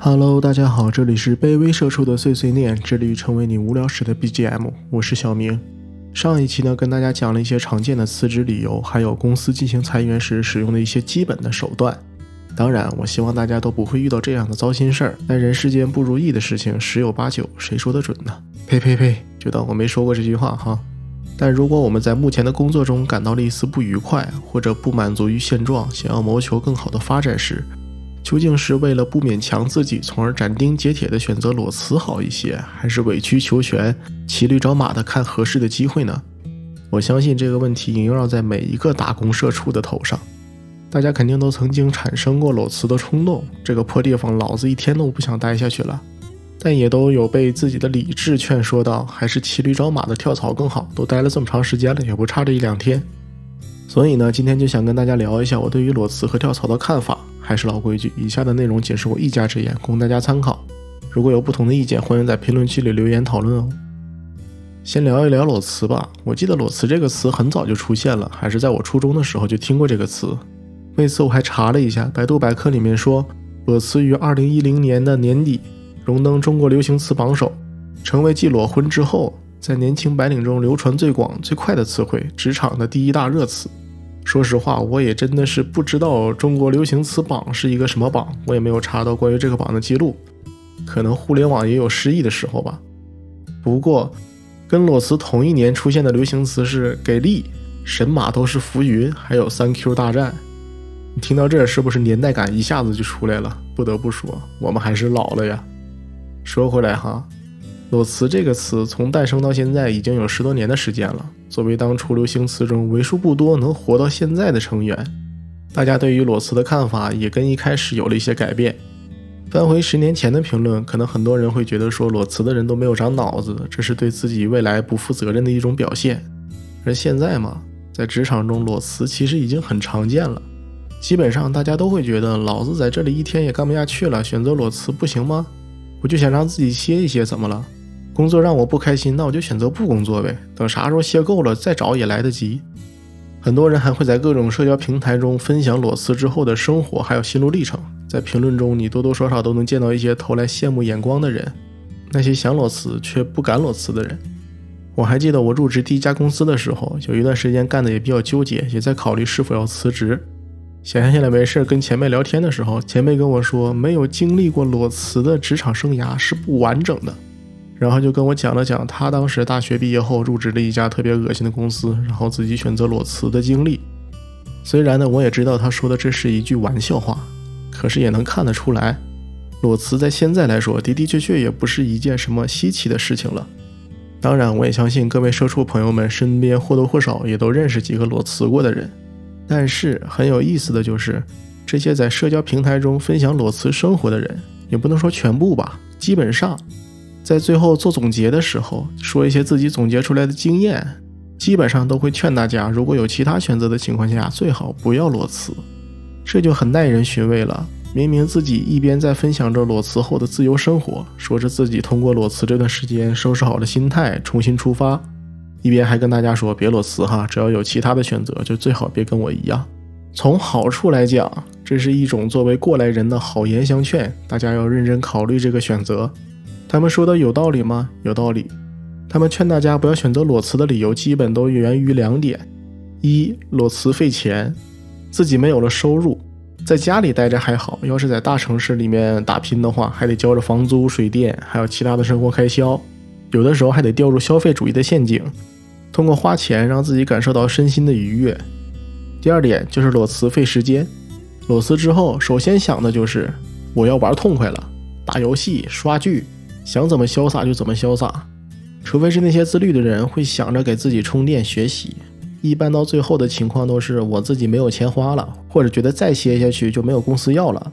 Hello，大家好，这里是卑微社畜的碎碎念，致力于成为你无聊时的 BGM，我是小明。上一期呢，跟大家讲了一些常见的辞职理由，还有公司进行裁员时使用的一些基本的手段。当然，我希望大家都不会遇到这样的糟心事儿。但人世间不如意的事情十有八九，谁说得准呢？呸呸呸！就当我没说过这句话哈。但如果我们在目前的工作中感到了一丝不愉快，或者不满足于现状，想要谋求更好的发展时，究竟是为了不勉强自己，从而斩钉截铁的选择裸辞好一些，还是委曲求全、骑驴找马的看合适的机会呢？我相信这个问题萦绕在每一个打工社畜的头上。大家肯定都曾经产生过裸辞的冲动，这个破地方老子一天都不想待下去了。但也都有被自己的理智劝说到，还是骑驴找马的跳槽更好。都待了这么长时间了，也不差这一两天。所以呢，今天就想跟大家聊一下我对于裸辞和跳槽的看法。还是老规矩，以下的内容仅是我一家之言，供大家参考。如果有不同的意见，欢迎在评论区里留言讨论哦。先聊一聊裸辞吧。我记得裸辞这个词很早就出现了，还是在我初中的时候就听过这个词。为此我还查了一下，百度百科里面说，裸辞于二零一零年的年底荣登中国流行词榜首，成为继裸婚之后，在年轻白领中流传最广最快的词汇，职场的第一大热词。说实话，我也真的是不知道中国流行词榜是一个什么榜，我也没有查到关于这个榜的记录。可能互联网也有失忆的时候吧。不过，跟裸辞同一年出现的流行词是给力、神马都是浮云，还有三 Q 大战。你听到这儿是不是年代感一下子就出来了？不得不说，我们还是老了呀。说回来哈。裸辞这个词从诞生到现在已经有十多年的时间了。作为当初流行词中为数不多能活到现在的成员，大家对于裸辞的看法也跟一开始有了一些改变。翻回十年前的评论，可能很多人会觉得说裸辞的人都没有长脑子，这是对自己未来不负责任的一种表现。而现在嘛，在职场中裸辞其实已经很常见了，基本上大家都会觉得老子在这里一天也干不下去了，选择裸辞不行吗？我就想让自己歇一歇，怎么了？工作让我不开心，那我就选择不工作呗。等啥时候歇够了再找也来得及。很多人还会在各种社交平台中分享裸辞之后的生活，还有心路历程。在评论中，你多多少少都能见到一些投来羡慕眼光的人，那些想裸辞却不敢裸辞的人。我还记得我入职第一家公司的时候，有一段时间干的也比较纠结，也在考虑是否要辞职。闲下来没事跟前辈聊天的时候，前辈跟我说，没有经历过裸辞的职场生涯是不完整的。然后就跟我讲了讲他当时大学毕业后入职了一家特别恶心的公司，然后自己选择裸辞的经历。虽然呢，我也知道他说的这是一句玩笑话，可是也能看得出来，裸辞在现在来说的的确确也不是一件什么稀奇的事情了。当然，我也相信各位社畜朋友们身边或多或少也都认识几个裸辞过的人。但是很有意思的就是，这些在社交平台中分享裸辞生活的人，也不能说全部吧，基本上。在最后做总结的时候，说一些自己总结出来的经验，基本上都会劝大家，如果有其他选择的情况下，最好不要裸辞。这就很耐人寻味了。明明自己一边在分享着裸辞后的自由生活，说着自己通过裸辞这段时间收拾好了心态，重新出发，一边还跟大家说别裸辞哈，只要有其他的选择，就最好别跟我一样。从好处来讲，这是一种作为过来人的好言相劝，大家要认真考虑这个选择。他们说的有道理吗？有道理。他们劝大家不要选择裸辞的理由，基本都源于两点：一，裸辞费钱，自己没有了收入，在家里待着还好；要是在大城市里面打拼的话，还得交着房租、水电，还有其他的生活开销，有的时候还得掉入消费主义的陷阱，通过花钱让自己感受到身心的愉悦。第二点就是裸辞费时间，裸辞之后，首先想的就是我要玩痛快了，打游戏、刷剧。想怎么潇洒就怎么潇洒，除非是那些自律的人会想着给自己充电学习。一般到最后的情况都是我自己没有钱花了，或者觉得再歇下去就没有公司要了，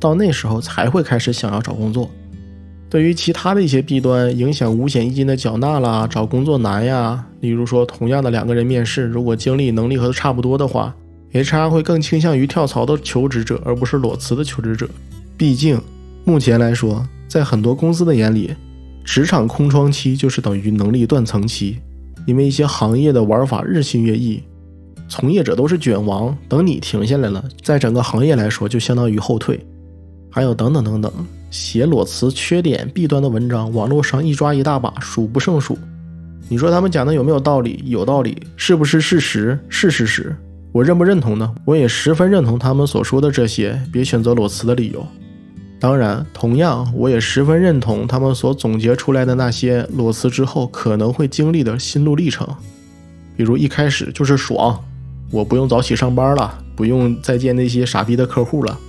到那时候才会开始想要找工作。对于其他的一些弊端，影响五险一金的缴纳啦，找工作难呀。例如说，同样的两个人面试，如果经历能力和他差不多的话，HR 会更倾向于跳槽的求职者，而不是裸辞的求职者。毕竟目前来说。在很多公司的眼里，职场空窗期就是等于能力断层期，因为一些行业的玩法日新月异，从业者都是卷王。等你停下来了，在整个行业来说就相当于后退。还有等等等等，写裸辞缺点弊端的文章，网络上一抓一大把，数不胜数。你说他们讲的有没有道理？有道理，是不是事实？是事实。我认不认同呢？我也十分认同他们所说的这些别选择裸辞的理由。当然，同样，我也十分认同他们所总结出来的那些裸辞之后可能会经历的心路历程。比如一开始就是爽，我不用早起上班了，不用再见那些傻逼的客户了。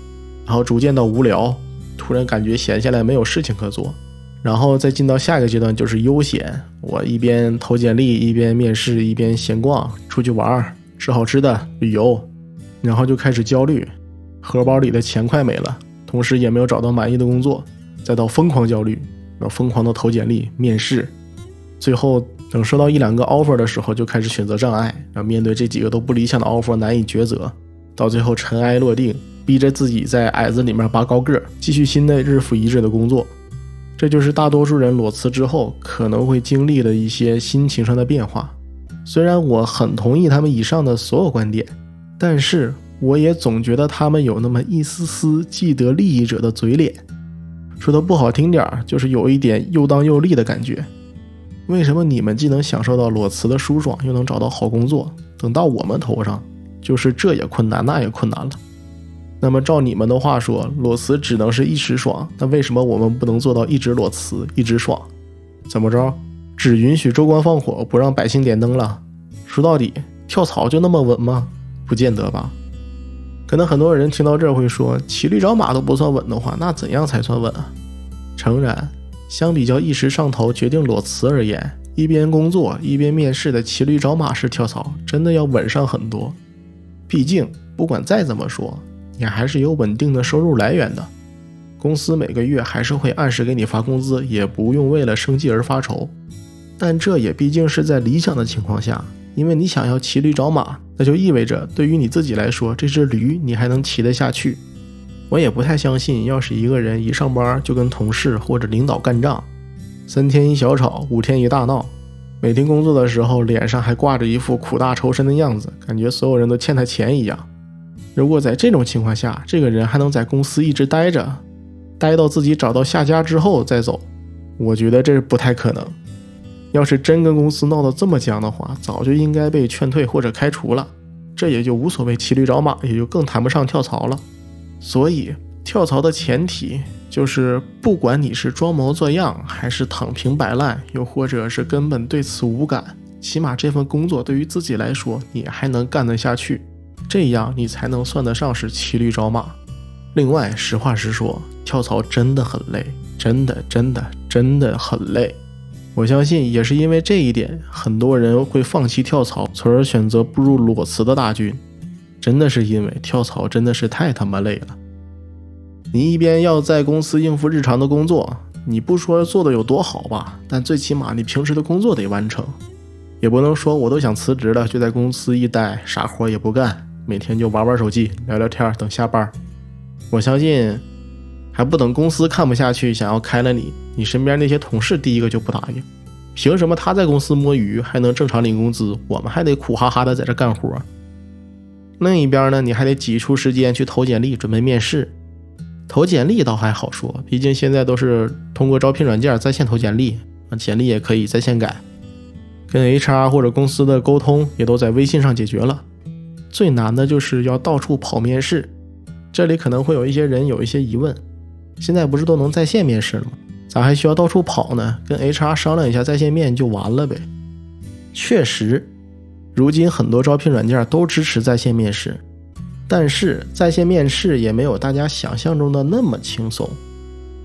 然后逐渐到无聊，突然感觉闲下来没有事情可做，然后再进到下一个阶段就是悠闲。我一边投简历，一边面试，一边闲逛，出去玩，吃好吃的，旅游，然后就开始焦虑，荷包里的钱快没了，同时也没有找到满意的工作，再到疯狂焦虑，然后疯狂的投简历、面试，最后等收到一两个 offer 的时候，就开始选择障碍，然后面对这几个都不理想的 offer 难以抉择，到最后尘埃落定。逼着自己在矮子里面拔高个，继续新的日复一日的工作，这就是大多数人裸辞之后可能会经历的一些心情上的变化。虽然我很同意他们以上的所有观点，但是我也总觉得他们有那么一丝丝既得利益者的嘴脸。说的不好听点儿，就是有一点又当又立的感觉。为什么你们既能享受到裸辞的舒爽，又能找到好工作？等到我们头上，就是这也困难，那也困难了。那么照你们的话说，裸辞只能是一时爽，那为什么我们不能做到一直裸辞一直爽？怎么着？只允许州官放火，不让百姓点灯了？说到底，跳槽就那么稳吗？不见得吧。可能很多人听到这儿会说，骑驴找马都不算稳的话，那怎样才算稳啊？诚然，相比较一时上头决定裸辞而言，一边工作一边面试的骑驴找马式跳槽真的要稳上很多。毕竟，不管再怎么说。你还是有稳定的收入来源的，公司每个月还是会按时给你发工资，也不用为了生计而发愁。但这也毕竟是在理想的情况下，因为你想要骑驴找马，那就意味着对于你自己来说，这只驴你还能骑得下去。我也不太相信，要是一个人一上班就跟同事或者领导干仗，三天一小吵，五天一大闹，每天工作的时候脸上还挂着一副苦大仇深的样子，感觉所有人都欠他钱一样。如果在这种情况下，这个人还能在公司一直待着，待到自己找到下家之后再走，我觉得这是不太可能。要是真跟公司闹得这么僵的话，早就应该被劝退或者开除了，这也就无所谓骑驴找马，也就更谈不上跳槽了。所以，跳槽的前提就是，不管你是装模作样，还是躺平摆烂，又或者是根本对此无感，起码这份工作对于自己来说，你还能干得下去。这样你才能算得上是骑驴找马。另外，实话实说，跳槽真的很累，真的真的真的很累。我相信也是因为这一点，很多人会放弃跳槽，从而选择步入裸辞的大军。真的是因为跳槽真的是太他妈累了。你一边要在公司应付日常的工作，你不说做的有多好吧，但最起码你平时的工作得完成。也不能说我都想辞职了，就在公司一待，啥活也不干。每天就玩玩手机、聊聊天，等下班。我相信，还不等公司看不下去，想要开了你，你身边那些同事第一个就不答应。凭什么他在公司摸鱼还能正常领工资，我们还得苦哈哈的在这干活？另一边呢，你还得挤出时间去投简历、准备面试。投简历倒还好说，毕竟现在都是通过招聘软件在线投简历，简历也可以在线改，跟 HR 或者公司的沟通也都在微信上解决了。最难的就是要到处跑面试，这里可能会有一些人有一些疑问：现在不是都能在线面试了吗？咋还需要到处跑呢？跟 HR 商量一下在线面就完了呗。确实，如今很多招聘软件都支持在线面试，但是在线面试也没有大家想象中的那么轻松。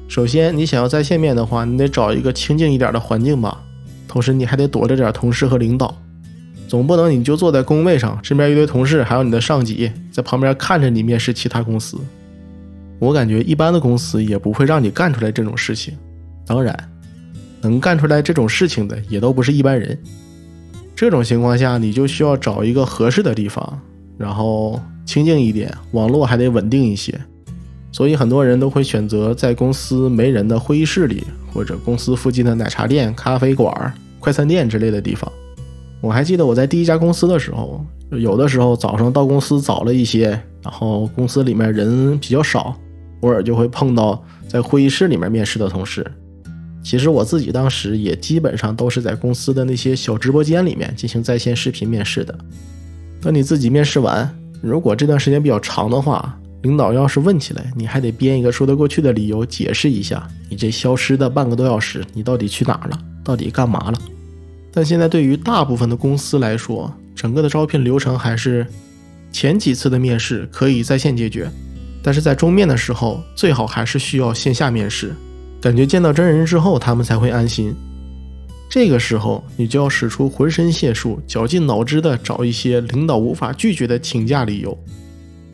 首先，你想要在线面的话，你得找一个清静一点的环境吧，同时你还得躲着点同事和领导。总不能你就坐在工位上，身边一堆同事，还有你的上级在旁边看着你面试其他公司。我感觉一般的公司也不会让你干出来这种事情。当然，能干出来这种事情的也都不是一般人。这种情况下，你就需要找一个合适的地方，然后清静一点，网络还得稳定一些。所以很多人都会选择在公司没人的会议室里，或者公司附近的奶茶店、咖啡馆、快餐店之类的地方。我还记得我在第一家公司的时候，有的时候早上到公司早了一些，然后公司里面人比较少，偶尔就会碰到在会议室里面面试的同事。其实我自己当时也基本上都是在公司的那些小直播间里面进行在线视频面试的。等你自己面试完，如果这段时间比较长的话，领导要是问起来，你还得编一个说得过去的理由解释一下，你这消失的半个多小时，你到底去哪儿了？到底干嘛了？但现在对于大部分的公司来说，整个的招聘流程还是前几次的面试可以在线解决，但是在终面的时候，最好还是需要线下面试。感觉见到真人之后，他们才会安心。这个时候，你就要使出浑身解数，绞尽脑汁的找一些领导无法拒绝的请假理由，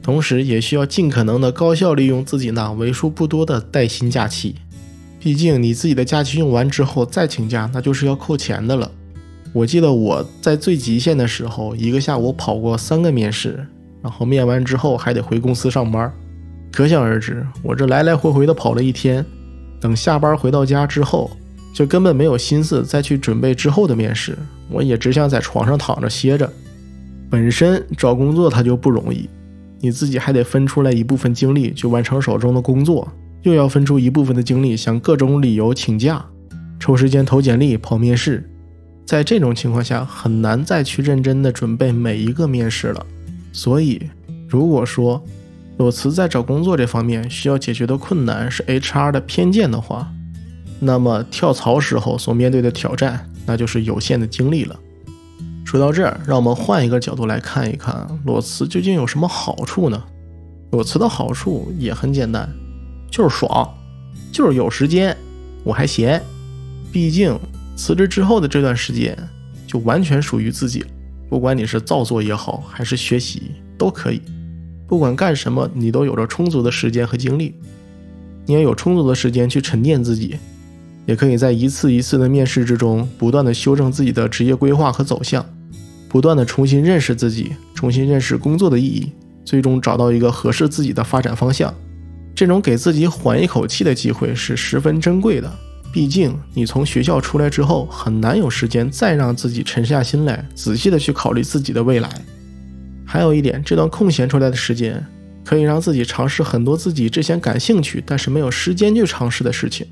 同时也需要尽可能的高效利用自己那为数不多的带薪假期。毕竟你自己的假期用完之后再请假，那就是要扣钱的了。我记得我在最极限的时候，一个下午跑过三个面试，然后面完之后还得回公司上班，可想而知，我这来来回回的跑了一天。等下班回到家之后，就根本没有心思再去准备之后的面试，我也只想在床上躺着歇着。本身找工作它就不容易，你自己还得分出来一部分精力去完成手中的工作，又要分出一部分的精力想各种理由请假，抽时间投简历跑面试。在这种情况下，很难再去认真的准备每一个面试了。所以，如果说，裸辞在找工作这方面需要解决的困难是 HR 的偏见的话，那么跳槽时候所面对的挑战那就是有限的精力了。说到这儿，让我们换一个角度来看一看裸辞究竟有什么好处呢？裸辞的好处也很简单，就是爽，就是有时间，我还闲。毕竟辞职之后的这段时间就完全属于自己了，不管你是造作也好，还是学习都可以。不管干什么，你都有着充足的时间和精力，你也有充足的时间去沉淀自己，也可以在一次一次的面试之中，不断的修正自己的职业规划和走向，不断的重新认识自己，重新认识工作的意义，最终找到一个合适自己的发展方向。这种给自己缓一口气的机会是十分珍贵的。毕竟你从学校出来之后，很难有时间再让自己沉下心来，仔细的去考虑自己的未来。还有一点，这段空闲出来的时间，可以让自己尝试很多自己之前感兴趣但是没有时间去尝试的事情，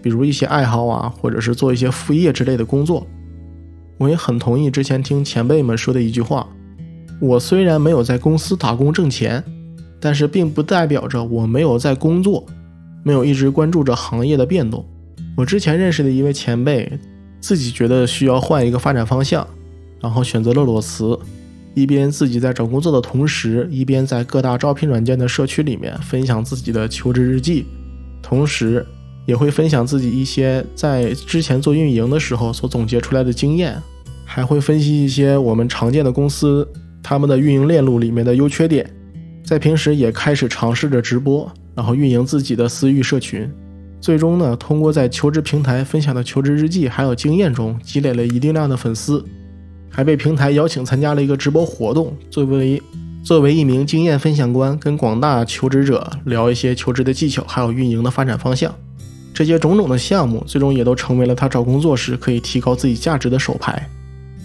比如一些爱好啊，或者是做一些副业之类的工作。我也很同意之前听前辈们说的一句话：我虽然没有在公司打工挣钱，但是并不代表着我没有在工作，没有一直关注着行业的变动。我之前认识的一位前辈，自己觉得需要换一个发展方向，然后选择了裸辞。一边自己在找工作的同时，一边在各大招聘软件的社区里面分享自己的求职日记，同时也会分享自己一些在之前做运营的时候所总结出来的经验，还会分析一些我们常见的公司他们的运营链路里面的优缺点。在平时也开始尝试着直播，然后运营自己的私域社群，最终呢，通过在求职平台分享的求职日记还有经验中积累了一定量的粉丝。还被平台邀请参加了一个直播活动，作为作为一名经验分享官，跟广大求职者聊一些求职的技巧，还有运营的发展方向。这些种种的项目，最终也都成为了他找工作时可以提高自己价值的手牌。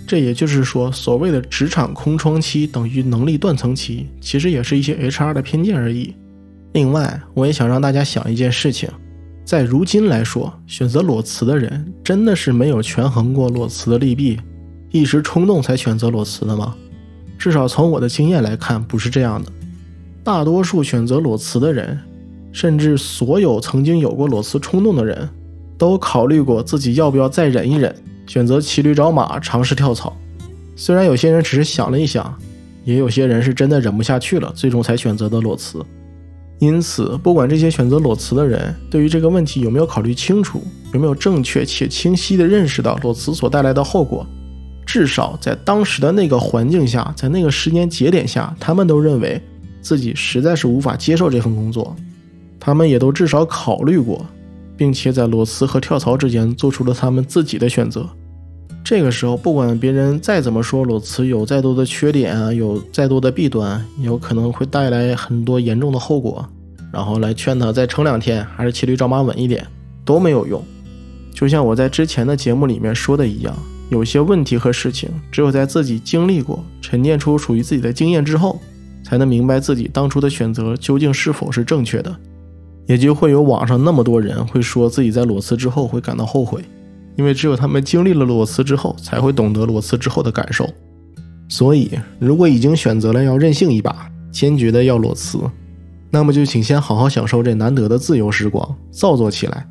这也就是说，所谓的职场空窗期等于能力断层期，其实也是一些 HR 的偏见而已。另外，我也想让大家想一件事情，在如今来说，选择裸辞的人真的是没有权衡过裸辞的利弊。一时冲动才选择裸辞的吗？至少从我的经验来看，不是这样的。大多数选择裸辞的人，甚至所有曾经有过裸辞冲动的人，都考虑过自己要不要再忍一忍，选择骑驴找马，尝试跳槽。虽然有些人只是想了一想，也有些人是真的忍不下去了，最终才选择的裸辞。因此，不管这些选择裸辞的人对于这个问题有没有考虑清楚，有没有正确且清晰地认识到裸辞所带来的后果。至少在当时的那个环境下，在那个时间节点下，他们都认为自己实在是无法接受这份工作，他们也都至少考虑过，并且在裸辞和跳槽之间做出了他们自己的选择。这个时候，不管别人再怎么说裸辞有再多的缺点啊，有再多的弊端，有可能会带来很多严重的后果，然后来劝他再撑两天，还是骑驴找马稳一点，都没有用。就像我在之前的节目里面说的一样。有些问题和事情，只有在自己经历过、沉淀出属于自己的经验之后，才能明白自己当初的选择究竟是否是正确的。也就会有网上那么多人会说自己在裸辞之后会感到后悔，因为只有他们经历了裸辞之后，才会懂得裸辞之后的感受。所以，如果已经选择了要任性一把，坚决的要裸辞，那么就请先好好享受这难得的自由时光，造作起来，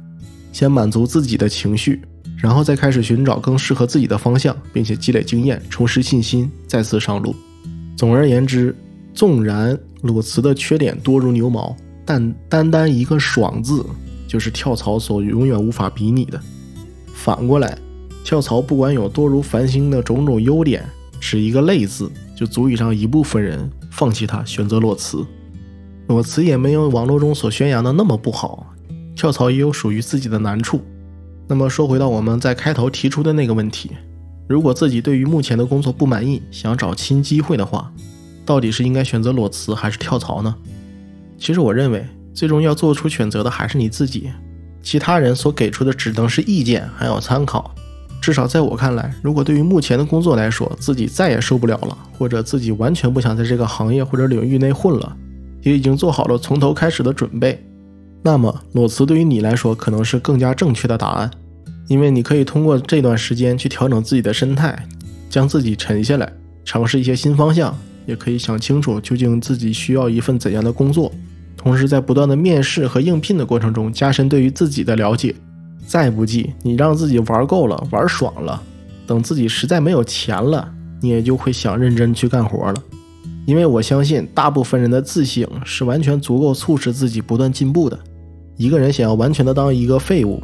先满足自己的情绪，然后再开始寻找更适合自己的方向，并且积累经验，重拾信心，再次上路。总而言之，纵然裸辞的缺点多如牛毛。但单单一个“爽”字，就是跳槽所永远无法比拟的。反过来，跳槽不管有多如繁星的种种优点，只一个“累”字，就足以让一部分人放弃它，选择裸辞。裸辞也没有网络中所宣扬的那么不好，跳槽也有属于自己的难处。那么说回到我们在开头提出的那个问题：如果自己对于目前的工作不满意，想找新机会的话，到底是应该选择裸辞还是跳槽呢？其实我认为，最终要做出选择的还是你自己，其他人所给出的只能是意见，还有参考。至少在我看来，如果对于目前的工作来说，自己再也受不了了，或者自己完全不想在这个行业或者领域内混了，也已经做好了从头开始的准备，那么裸辞对于你来说可能是更加正确的答案，因为你可以通过这段时间去调整自己的身态，将自己沉下来，尝试一些新方向。也可以想清楚究竟自己需要一份怎样的工作，同时在不断的面试和应聘的过程中加深对于自己的了解。再不济，你让自己玩够了，玩爽了，等自己实在没有钱了，你也就会想认真去干活了。因为我相信，大部分人的自省是完全足够促使自己不断进步的。一个人想要完全的当一个废物，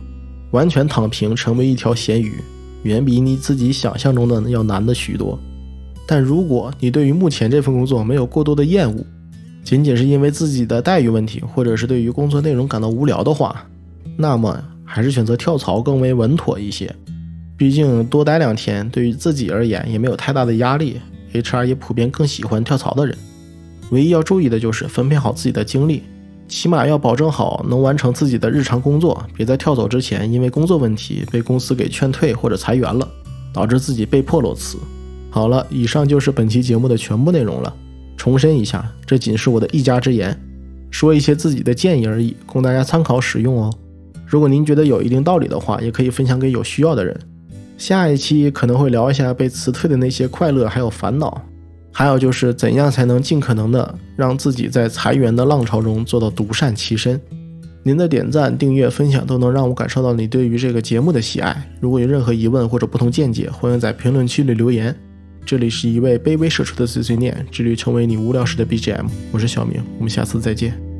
完全躺平成为一条咸鱼，远比你自己想象中的要难的许多。但如果你对于目前这份工作没有过多的厌恶，仅仅是因为自己的待遇问题，或者是对于工作内容感到无聊的话，那么还是选择跳槽更为稳妥一些。毕竟多待两天对于自己而言也没有太大的压力，HR 也普遍更喜欢跳槽的人。唯一要注意的就是分配好自己的精力，起码要保证好能完成自己的日常工作，别在跳走之前因为工作问题被公司给劝退或者裁员了，导致自己被迫裸辞。好了，以上就是本期节目的全部内容了。重申一下，这仅是我的一家之言，说一些自己的建议而已，供大家参考使用哦。如果您觉得有一定道理的话，也可以分享给有需要的人。下一期可能会聊一下被辞退的那些快乐还有烦恼，还有就是怎样才能尽可能的让自己在裁员的浪潮中做到独善其身。您的点赞、订阅、分享都能让我感受到你对于这个节目的喜爱。如果有任何疑问或者不同见解，欢迎在评论区里留言。这里是一位卑微社畜的碎碎念，致力成为你无聊时的 BGM。我是小明，我们下次再见。